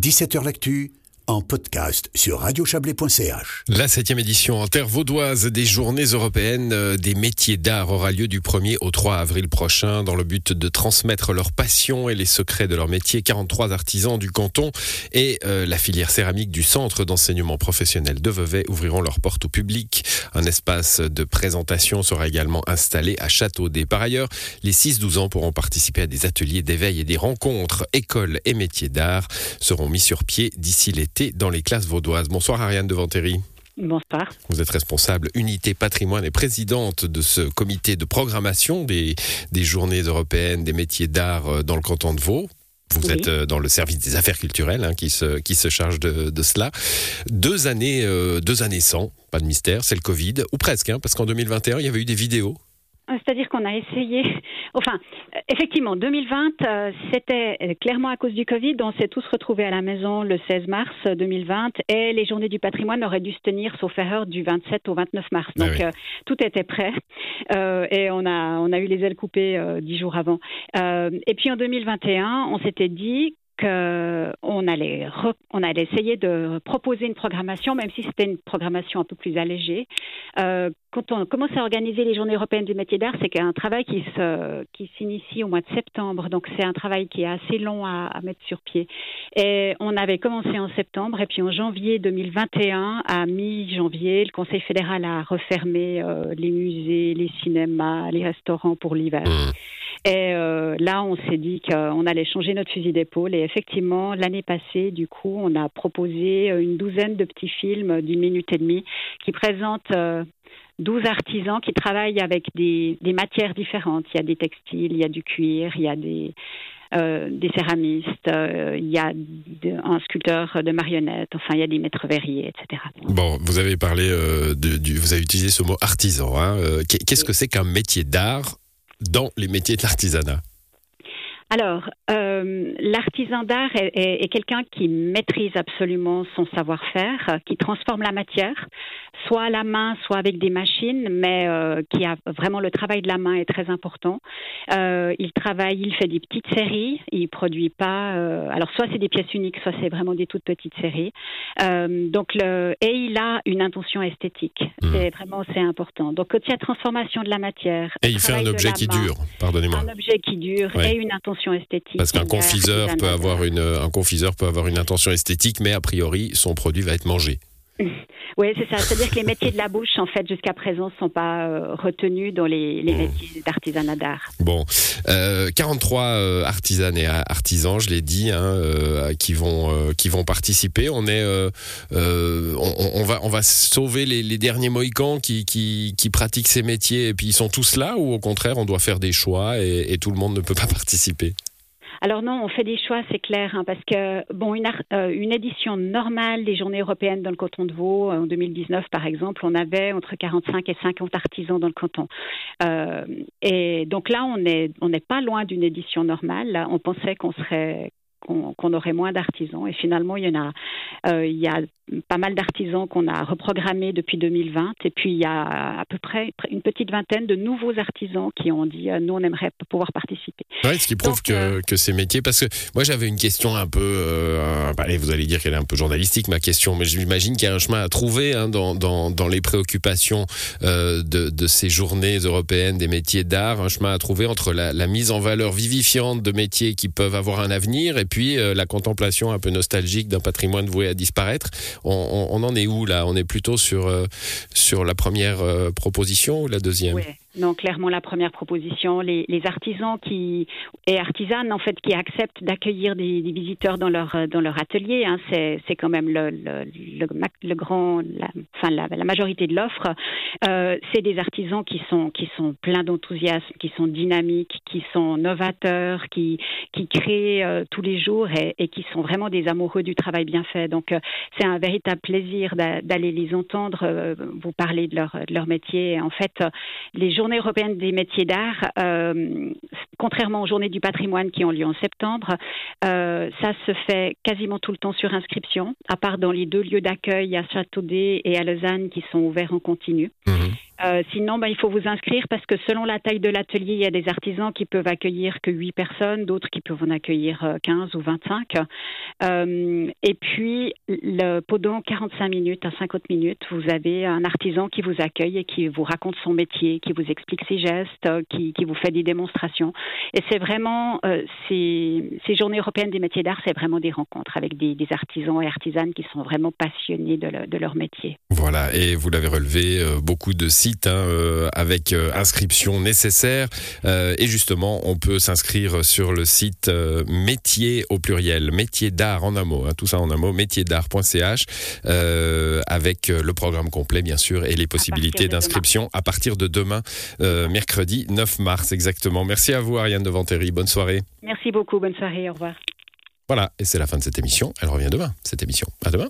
17h L'actu en podcast sur radiochablais.ch. La septième édition en terre vaudoise des journées européennes euh, des métiers d'art aura lieu du 1er au 3 avril prochain dans le but de transmettre leur passion et les secrets de leur métier. 43 artisans du canton et euh, la filière céramique du centre d'enseignement professionnel de Vevey ouvriront leurs portes au public. Un espace de présentation sera également installé à Châteaudet. Par ailleurs, les 6-12 ans pourront participer à des ateliers d'éveil et des rencontres. Écoles et métiers d'art seront mis sur pied d'ici l'été dans les classes vaudoises. Bonsoir Ariane de Ventéry. Bonsoir. Vous êtes responsable unité patrimoine et présidente de ce comité de programmation des, des journées européennes des métiers d'art euh, dans le canton de Vaud. Vous êtes euh, dans le service des affaires culturelles hein, qui, se, qui se charge de, de cela. Deux années, euh, deux années sans, pas de mystère, c'est le Covid, ou presque, hein, parce qu'en 2021, il y avait eu des vidéos c'est-à-dire qu'on a essayé, enfin, effectivement, 2020, euh, c'était clairement à cause du Covid. On s'est tous retrouvés à la maison le 16 mars 2020 et les journées du patrimoine auraient dû se tenir, sauf erreur, du 27 au 29 mars. Ah Donc, euh, tout était prêt euh, et on a, on a eu les ailes coupées dix jours avant. et puis en 2021, on s'était dit qu'on allait, on allait essayer de proposer une programmation, même si c'était une programmation un peu plus allégée. Euh, quand on commence à organiser les journées européennes du métier d'art, c'est un travail qui, se, qui s'initie au mois de septembre. Donc c'est un travail qui est assez long à, mettre sur pied. Et on avait commencé en septembre et puis en janvier 2021, à mi-janvier, le Conseil fédéral a refermé euh, les musées, les cinémas, les restaurants pour l'hiver. Mmh. Et euh, là, on s'est dit qu'on allait changer notre fusil d'épaule. Et effectivement, l'année passée, du coup, on a proposé une douzaine de petits films d'une minute et demie qui présentent euh, 12 artisans qui travaillent avec des, des, matières différentes. Il y a des textiles, il y a du cuir, il y a des, euh, des céramistes, euh, il y a un sculpteur de marionnettes, enfin il y a des maîtres verriers, etc. Bon, vous avez parlé, euh, de, du, vous avez utilisé ce mot artisan. Hein. Euh, qu'est-ce que c'est qu'un métier d'art dans les métiers de l'artisanat? Alors, euh, l'artisan d'art est, est, est quelqu'un qui maîtrise absolument son savoir-faire, qui transforme la matière, soit à la main, soit avec des machines, mais euh, qui a vraiment le travail de la main est très important. Euh, il travaille, il fait des petites séries, il produit pas. Alors, soit c'est des pièces uniques, soit c'est vraiment des toutes petites séries. Donc, le, et il a une intention esthétique. Mmh. C'est vraiment c'est important. Donc, quand il y a transformation de la matière, et il fait un objet qui main, dure. Pardonnez-moi. Un objet qui dure ouais. et une intention esthétique. Parce qu'un confiseur peut avoir une, un confiseur peut avoir une intention esthétique, mais a priori, son produit va être mangé. Oui, c'est ça. C'est-à-dire que les métiers de la bouche, en fait, jusqu'à présent, ne sont pas euh, retenus dans les, les mmh. métiers d'artisanat d'art. Bon, euh, 43 euh, artisanes et artisans, je l'ai dit, hein, euh, qui vont euh, qui vont participer. On est, euh, on, on, va on va sauver les, les derniers mohicans qui, qui, qui pratiquent ces métiers et puis ils sont tous là ou au contraire on doit faire des choix et, et tout le monde ne peut pas participer? Alors non, on fait des choix, c'est clair, hein, parce que bon, une, euh, une, édition normale des Journées européennes dans le canton de Vaud en 2019, par exemple, on avait entre 45 et 50 artisans dans le canton. Euh, et donc là, on n'est on n'est pas loin d'une édition normale. On pensait qu'on serait qu'on qu aurait moins d'artisans. Et finalement, il y en a, euh, il y a pas mal d'artisans qu'on a reprogrammés depuis 2020. Et puis, il y a à peu près une petite vingtaine de nouveaux artisans qui ont dit, euh, nous, on aimerait pouvoir participer. Ce qui prouve Donc, que, euh... que, ces métiers, parce que moi, j'avais une question un peu, allez, vous allez dire qu'elle est un peu journalistique, ma question, mais j'imagine qu'il y a un chemin à trouver hein, dans, dans, dans, les préoccupations de, de, ces journées européennes des métiers d'art, un chemin à trouver entre la, la, mise en valeur vivifiante de métiers qui peuvent avoir un avenir et puis euh, la contemplation un peu nostalgique d'un patrimoine voué à disparaître. On, on, on, en est où là? On est plutôt sur, euh, sur la première euh, proposition ou la deuxième? Non, clairement la première proposition. Les, artisans qui et artisanes en fait qui acceptent d'accueillir des, visiteurs dans leur dans leur atelier, hein, c'est quand même le le, grand, la, la, majorité de l'offre. Euh, c'est des artisans qui sont qui sont pleins d'enthousiasme, qui sont dynamiques, qui sont novateurs, qui qui créent euh, tous les jours et, qui sont vraiment des amoureux du travail bien fait. Donc euh, c'est un véritable plaisir d'aller les entendre. Euh, vous parler de leur de leur métier. En fait, les journées européennes des métiers d'art, euh, contrairement aux journées du patrimoine qui ont lieu en septembre, euh, ça se fait quasiment tout le temps sur inscription, à part dans les deux lieux d'accueil à Châteaudet et à Lausanne qui sont ouverts en continu. Mmh. Euh, sinon, ben, il faut vous inscrire parce que selon la taille de l'atelier, il y a des artisans qui peuvent accueillir que 8 personnes, d'autres qui peuvent en accueillir 15 ou 25. et puis, le, pendant 45 minutes à 50 minutes, vous avez un artisan qui vous accueille et qui vous raconte son métier, qui vous explique ses gestes, qui, qui vous fait des démonstrations. Et c'est vraiment, ces, journées européennes des métiers d'art, c'est vraiment des rencontres avec des, des, artisans et artisanes qui sont vraiment passionnés de, de leur métier. Voilà, et vous l'avez relevé, beaucoup de sites hein, euh, avec euh, inscription nécessaire. Euh, et justement, on peut s'inscrire sur le site métier au pluriel, métier d'art en un mot, hein, tout ça en un mot, métierdart.ch, avec le programme complet bien sûr et les possibilités d'inscription à partir de demain, mercredi 9 mars exactement. Merci à vous Ariane de Ventéry, bonne soirée. Merci beaucoup, bonne soirée, au revoir. Voilà, et c'est la fin de cette émission. Elle revient demain, cette émission. À demain.